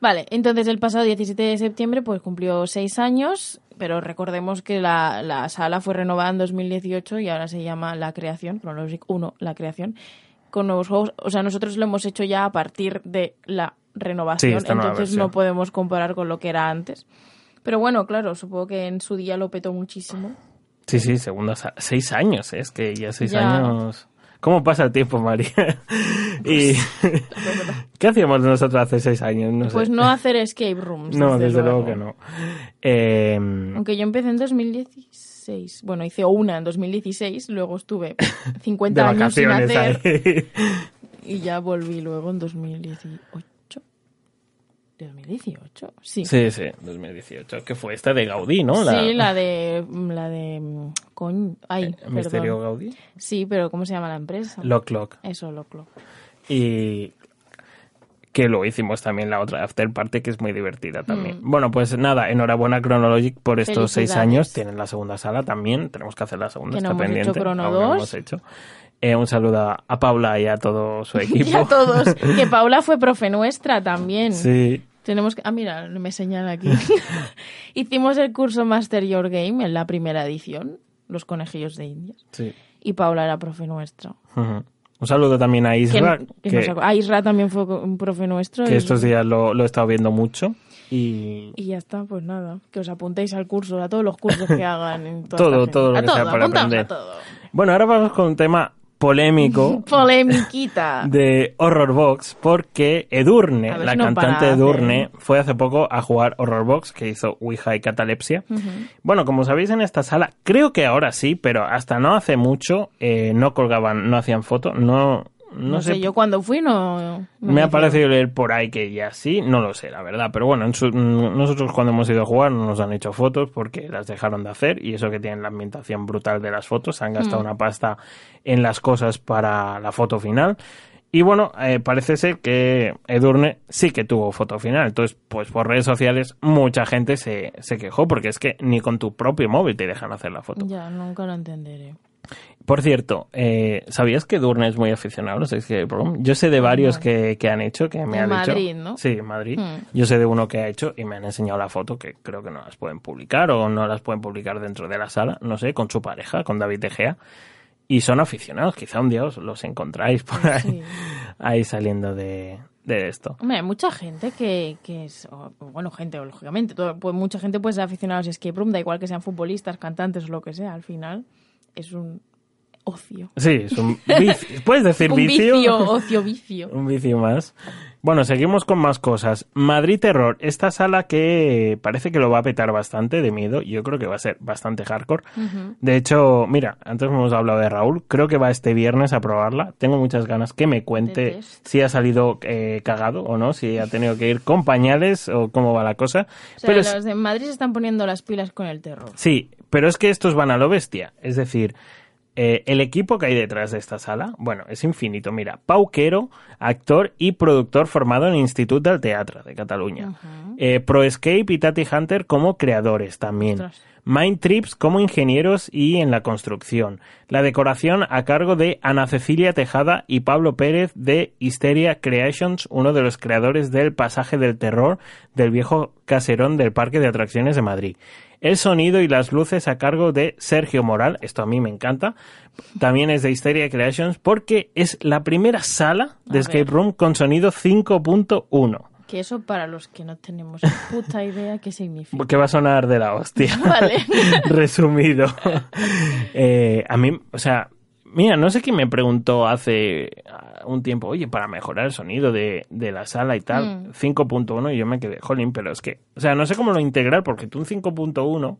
Vale, entonces el pasado 17 de septiembre pues cumplió seis años, pero recordemos que la, la sala fue renovada en 2018 y ahora se llama La Creación, Chronologic 1, La Creación, con nuevos juegos. O sea, nosotros lo hemos hecho ya a partir de la renovación, Sí, entonces no podemos comparar con lo que era antes. Pero bueno, claro, supongo que en su día lo petó muchísimo. Sí, sí, segunda sala. Seis años, ¿eh? es que ya seis Ya. años... ¿Cómo pasa el tiempo, María? [LAUGHS] y... [LAUGHS] ¿Qué hacíamos nosotros hace seis años? No sé. Pues no hacer escape rooms. [LAUGHS] No, desde, luego. que no. Eh, Aunque yo empecé en 2016. Bueno, hice una en 2016, luego estuve [LAUGHS] 50 de años sin hacer ahí. y ya volví luego en 2018. ¿2018? Sí. Sí, sí, 2018. Que fue esta de Gaudí, ¿no? Sí, la de... La de... Coño... Ay, el Misterio perdón. Gaudí. Sí, pero ¿cómo se llama la empresa? Lock Lock. Eso, Loclo. Y que lo hicimos también la otra after party que es muy divertida también. Mm. Bueno, pues nada, enhorabuena Chronologic por estos seis años. Tienen la segunda sala también. Tenemos que hacer la segunda. Que no está hemos pendiente. hecho Chrono aún no 2. hemos hecho. Eh, un saludo a- Paula y a todo su [LAUGHS] equipo. Y a todos. Que [LAUGHS] Paula fue profe nuestra también. sí. Tenemos que... Ah, mira, me señala aquí. [LAUGHS] Hicimos el curso Master Your Game en la primera edición, Los Conejillos de Indias. Sí. Y Paula era profe nuestra. Ujú. Un saludo también a Isra, que acu- ah, Isra también fue un profe nuestro. que y- estos días lo, lo he estado viendo mucho. Y Y ya está, pues nada. Que os apuntéis al curso, a todos los cursos que hagan. En toda Todo, todo lo a que todo, sea para aprender. a todo. bueno, ahora vamos con un tema polémico [LAUGHS] Polemiquita. de Horror Box porque Edurne, la no cantante Edurne, fue hace poco a jugar Horror Box que hizo Ouija y Catalepsia. Bueno, como sabéis en esta sala, creo que ahora sí, pero hasta no hace mucho eh, no colgaban, no hacían foto, no, no, No, sé, yo cuando fui no... no me ha parecido leer por ahí que ya sí, no lo sé, la verdad. Pero bueno, en su- nosotros cuando hemos ido a jugar no nos han hecho fotos porque las dejaron de hacer y eso que tienen la ambientación brutal de las fotos, se han gastado una pasta en las cosas para la foto final. Y bueno, eh, parece ser que Edurne sí que tuvo foto final. Entonces, pues por redes sociales mucha gente se, se quejó porque es que ni con tu propio móvil te dejan hacer la foto. Ya, nunca lo entenderé. Por cierto, eh, ¿sabías que Durne es muy aficionado a los escape room? Yo sé de varios que, que han hecho, que me En han Madrid, dicho. ¿no? Sí, en Madrid. Hmm. Yo sé de uno que ha hecho y me han enseñado la foto que creo que no las pueden publicar o no las pueden publicar dentro de la sala, no sé, con su pareja, con David De Gea. Y son aficionados, quizá un día os los encontráis por ahí, Sí. [LAUGHS] ahí saliendo de, de esto. Hombre, hay mucha gente que, que es... o- Bueno, gente, lógicamente. todo- pues mucha gente puede ser aficionada a los escape room, da igual que sean futbolistas, cantantes o lo que sea. Al final es un ocio. Sí, es un vicio. [LAUGHS] ¿Puedes decir un vicio? vicio, ocio, vicio. [LAUGHS] Un vicio más. Bueno, seguimos con más cosas. Madrid Terror, esta sala que parece que lo va a petar bastante de miedo. Yo creo que va a ser bastante hardcore. De hecho, mira, antes hemos hablado de Raúl. Creo que va este viernes a probarla. Tengo muchas ganas que me cuente si ha salido eh, cagado o no, si ha tenido que ir con pañales o cómo va la cosa. O sea, Pero es- los de Madrid se están poniendo las pilas con el terror. Sí, pero es que estos van a lo bestia. Es decir, eh, el equipo que hay detrás de esta sala, bueno, es infinito. Mira, Pau Quero, actor y productor formado en el Institut del Teatre de Cataluña. Eh, Pro Escape y Tati Hunter como creadores también. Mind Trips como ingenieros y en la construcción. La decoración a cargo de Ana Cecilia Tejada y Pablo Pérez de Hysteria Creations, uno de los creadores del pasaje del terror del viejo caserón del Parque de Atracciones de Madrid. El sonido y las luces a cargo de Sergio Moral, esto a mí me encanta. También es de Hysteria Creations porque es la primera sala de escape room con sonido 5.1. Que eso para los que no tenemos puta idea qué significa. Que va a sonar de la hostia. [LAUGHS] Vale. [LAUGHS] Resumido. Eh, a mí, o sea, mira, no sé quién me preguntó hace ah, un tiempo, oye, para mejorar el sonido de, de la sala y tal, Mm. 5.1, y yo me quedé, jolín, pero es que, o sea, no sé cómo lo integrar, porque tú un 5.1,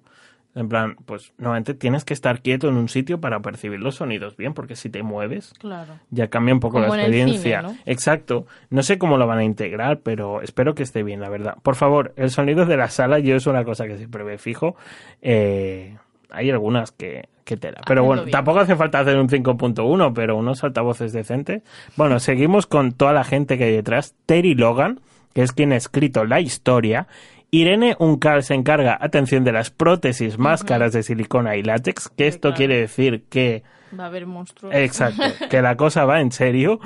en plan, pues normalmente tienes que estar quieto en un sitio para percibir los sonidos bien, porque si te mueves, Claro. ya cambia un poco Como la en el cine, experiencia. ¿no? Exacto. No sé cómo lo van a integrar, pero espero que esté bien, la verdad. Por favor, el sonido de la sala yo es una cosa que siempre me fijo. Eh, hay algunas que, qué tela. Pero bueno, bien. tampoco hace falta hacer un 5.1, pero unos altavoces decentes. Bueno, seguimos con toda la gente que hay detrás. Terry Logan, que es quien ha escrito la historia. Irene Uncal se encarga, atención, de las prótesis, máscaras de silicona y látex, que esto quiere decir que Va a haber monstruos. Exacto, [LAUGHS] que la cosa va en serio.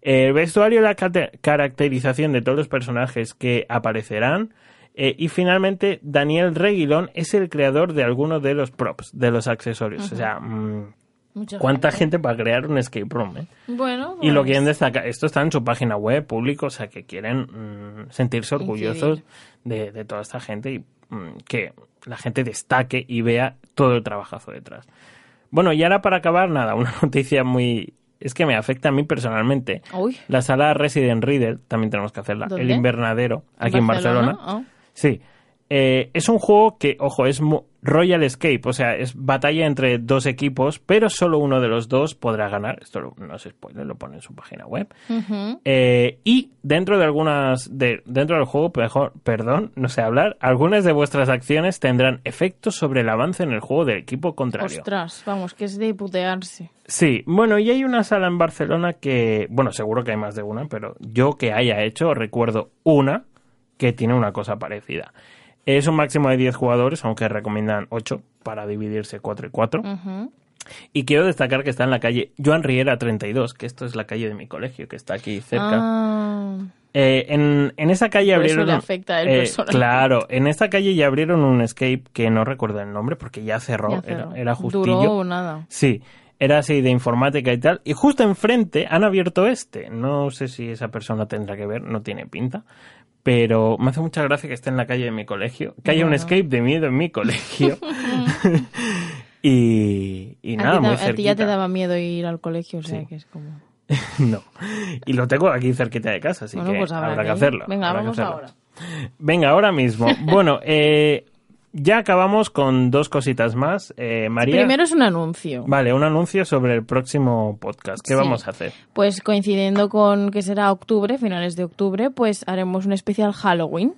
El vestuario y la caracterización de todos los personajes que aparecerán. Eh, y finalmente, Daniel Reguilón es el creador de algunos de los props, de los accesorios. O sea, mm, Mucha ¿cuánta gente para crear un escape room? eh? Bueno, Y lo pues, quieren destacar. Esto está en su página web, público, o sea, que quieren mm, sentirse orgullosos de, de toda esta gente y mm, que la gente destaque y vea todo el trabajazo detrás. Bueno, y ahora para acabar, nada, una [LAUGHS] noticia muy... Es que me afecta a mí personalmente. Uy, La sala Resident Riddle, también tenemos que hacerla. El invernadero, aquí en Barcelona. Ah. Sí. Eh, es un juego que, ojo, es mu- Royal Escape, o sea, es batalla entre dos equipos, pero solo uno de los dos podrá ganar. Esto lo- no es spoiler, lo pone en su página web. Eh, y dentro de algunas, de, dentro del juego, mejor, perdón, no sé hablar, algunas de vuestras acciones tendrán efectos sobre el avance en el juego del equipo contrario. Ostras, vamos, que es de putearse. Sí, bueno, y hay una sala en Barcelona que, bueno, seguro que hay más de una, pero yo que haya hecho, recuerdo una que tiene una cosa parecida. Es un máximo de 10 jugadores, aunque recomiendan 8 para dividirse 4 y 4. Ujú. Y quiero destacar que está en la calle Joan Riera 32, que esto es la calle de mi colegio, que está aquí cerca. Ah, Eh, en, en esa calle Por eso abrieron. le un- afecta a eh. Claro, en esta calle ya abrieron un escape que no recuerdo el nombre porque ya cerró, ya era, cerró. era justillo. Duró o nada. Sí, era así de informática y tal. Y justo enfrente han abierto este. No sé si esa persona tendrá que ver, no tiene pinta. Pero me hace mucha gracia que esté en la calle de mi colegio. Que haya un escape de miedo en mi colegio. [LAUGHS] [LAUGHS] y, y nada, a, ti, muy ta- a ti ya te cerquita. daba miedo ir al colegio, o sea Sí. que es como... [LAUGHS] No. Y lo tengo aquí cerquita de casa, así bueno, que pues habrá, habrá que hacerlo. Venga, habrá que vamos hacerlo. ahora. Venga, ahora mismo. Bueno, eh, ya acabamos con dos cositas más. Eh, María. Primero es un anuncio. Vale, un anuncio sobre el próximo podcast. ¿Qué Sí. vamos a hacer? Pues coincidiendo con que será octubre, finales de octubre, pues haremos un especial Halloween.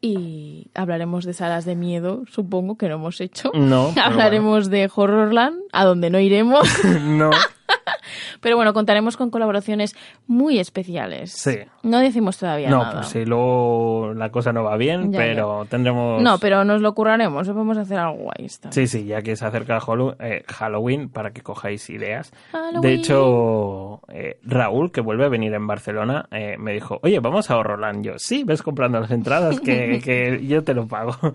Y hablaremos de salas de miedo, supongo que no hemos hecho. No, [LAUGHS] Hablaremos de Horrorland, a donde no iremos. [LAUGHS] no. [LAUGHS] Pero bueno, contaremos con colaboraciones muy especiales. Sí. No decimos todavía No, nada. pues si luego la cosa no va bien, Ya, pero tendremos... No, pero nos lo curraremos, vamos a hacer algo guay. Sí, sí, ya que se acerca eh, Halloween, para que cojáis ideas. Halloween. De hecho, eh, Raúl, que vuelve a venir en Barcelona, eh, me dijo, oye, vamos a Horrorland. Yo, sí, ves comprando las entradas, que, [LAUGHS] que yo te lo pago. [LAUGHS]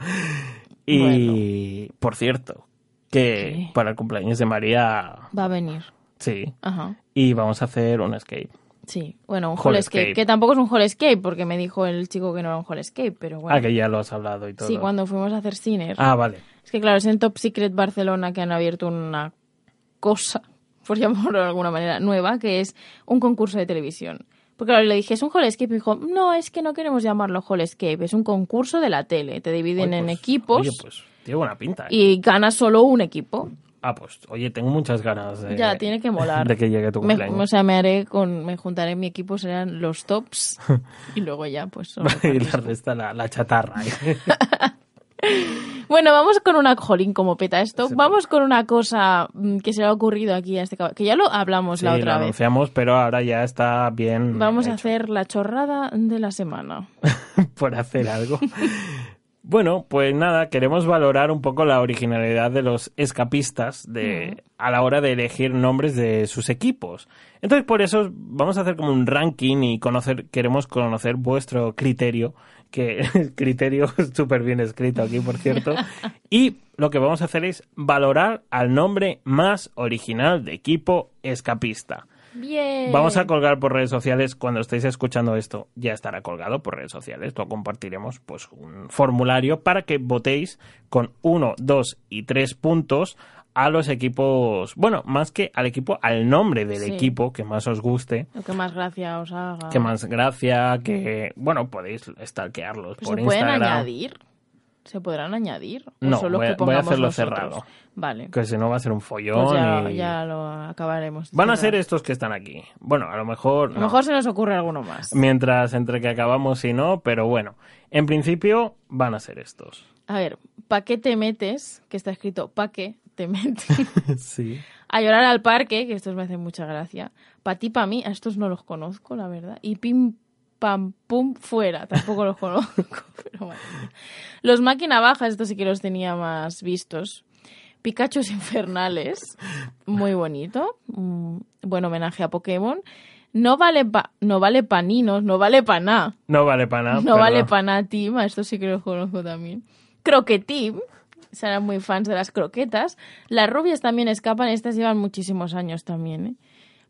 Y, por cierto, que para el cumpleaños de María, Va a venir. Sí, Ajá. y vamos a hacer un escape. Sí, bueno, un Hall escape, que tampoco es un hall escape, porque me dijo el chico que no era un hall escape, pero bueno. Ah, que ya lo has hablado y todo. sí, cuando fuimos a hacer cine. Ah, vale. Es que claro, es en Top Secret Barcelona que han abierto una cosa, por [LAUGHS] llamarlo de alguna manera, nueva, que es un concurso de televisión. Porque claro, le dije, ¿es un hall escape? Y dijo, no, es que no queremos llamarlo hall escape, es un concurso de la tele. Te dividen Oye, en pues, equipos Oye, pues tiene buena pinta. ¿eh? y gana solo un equipo. Ah, pues, oye, tengo muchas ganas de, Ya, tiene que molar. de que llegue tu Me, cumpleaños. o sea, me haré con, me juntaré en mi equipo, serán los tops [LAUGHS] y luego ya, pues. [LAUGHS] y la resta la, la chatarra. [LAUGHS] Bueno, vamos con una jolín como peta esto. Sí, Vamos con una cosa mm, que se le ha ocurrido aquí a este cab- que ya lo hablamos Sí, la lo otra vez. anunciamos, pero ahora ya está bien Vamos a hacer la chorrada de la semana. por hacer algo. Bueno, pues nada, queremos valorar un poco la originalidad de los escapistas de, a la hora de elegir nombres de sus equipos. Entonces, por eso vamos a hacer como un ranking y conocer, queremos conocer vuestro criterio, que [LAUGHS] criterio súper bien escrito aquí, por cierto. [LAUGHS] Y lo que vamos a hacer es valorar al nombre más original de equipo escapista. Bien. Vamos a colgar por redes sociales. Cuando estéis escuchando esto, ya estará colgado por redes sociales. Lo compartiremos, pues, un formulario para que votéis con uno, dos y tres puntos a los equipos. Bueno, más que al equipo, al nombre del Sí. equipo que más os guste, Lo que más gracia os haga. que más gracia, que. Bueno, podéis stalkearlos Pero por ¿Se pueden añadir? ¿Se podrán añadir? ¿O No, solo voy a- que voy a hacerlo nosotros? cerrado. Vale. Que si no va a ser un follón. Pues ya, y- ya lo acabaremos. Van a ser estos que están aquí. Bueno, a lo mejor. A lo no. mejor se nos ocurre alguno más. mientras entre que acabamos y no, pero bueno, en principio van a ser estos. A ver, ¿pa' qué te metes? Que está escrito ¿pa' qué te meten [LAUGHS] sí. a llorar al parque, que estos me hacen mucha gracia. Pa' ti, pa' mí, a estos no los conozco, la verdad. Y pim, pam, pum, fuera, tampoco los conozco. [LAUGHS] Pero madre mía. Los máquina baja, estos sí que los tenía más vistos. Pikachus infernales, muy bonito. Un buen homenaje a Pokémon. No vale pa, no vale pa ninos, no vale pa nada. No vale nada. No vale perdón. nada, Tim. A esto sí que los conozco también. Croquetim. Serán muy fans de las croquetas. Las rubias también escapan. Estas llevan muchísimos años también. ¿eh?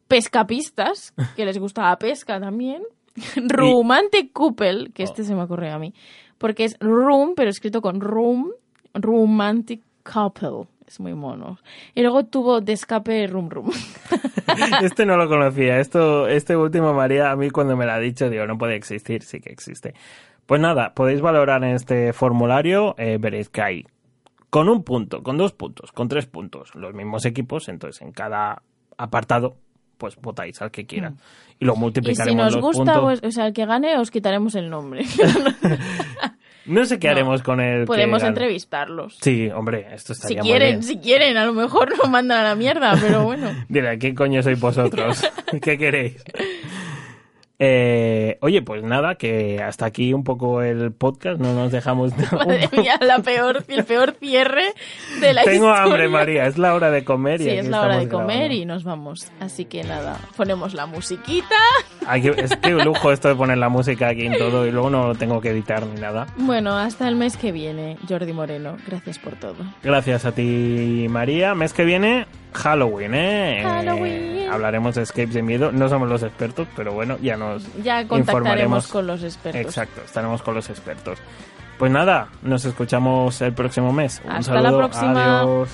Pescapistas, que les gusta la pesca también. [LAUGHS] Romantic Couple, que este se me ocurrió a mí. Porque es room, pero escrito con room. Romantic Couple. Es muy mono. Y luego tuvo de escape Room Room. [LAUGHS] Este no lo conocía. Esto, este último, María, a mí cuando me lo ha dicho, digo, no puede existir, sí que existe. Pues nada, podéis valorar en este formulario, eh, veréis que hay con un punto, con dos puntos, con tres puntos, los mismos equipos, entonces en cada apartado, pues votáis al que quieran. Y lo Mm. Y si multiplicaremos nos los gusta, puntos. pues, o sea, el que gane, os quitaremos el nombre. [LAUGHS] No sé qué No. haremos con el Podemos que entrevistarlos. Sí, hombre, esto Si estaría muy quieren, bien. si quieren, a lo mejor nos mandan a la mierda, pero bueno. [LAUGHS] Dile, ¿qué coño sois vosotros? [LAUGHS] ¿Qué queréis? Eh, oye, pues nada, que hasta aquí un poco el podcast, no nos dejamos... [LAUGHS] Madre mía, la peor, el peor cierre de la Tengo historia. hambre, María, es la hora de comer y Sí, es la hora de comer grabando. y nos vamos. Así que nada, ponemos la musiquita. Aquí- es que lujo esto de poner la música aquí en todo y luego no lo tengo que editar ni nada. Bueno, hasta el mes que viene, Jordi Moreno. Gracias por todo. Gracias a ti, María. Mes que viene, Halloween, ¿eh? Eh, Halloween. hablaremos de escapes de miedo. No somos los expertos, pero bueno, ya nos Ya contactaremos informaremos. con los expertos. Exacto, estaremos con los expertos. Pues nada, nos escuchamos el próximo mes. Un Hasta la saludo, próxima. Adiós.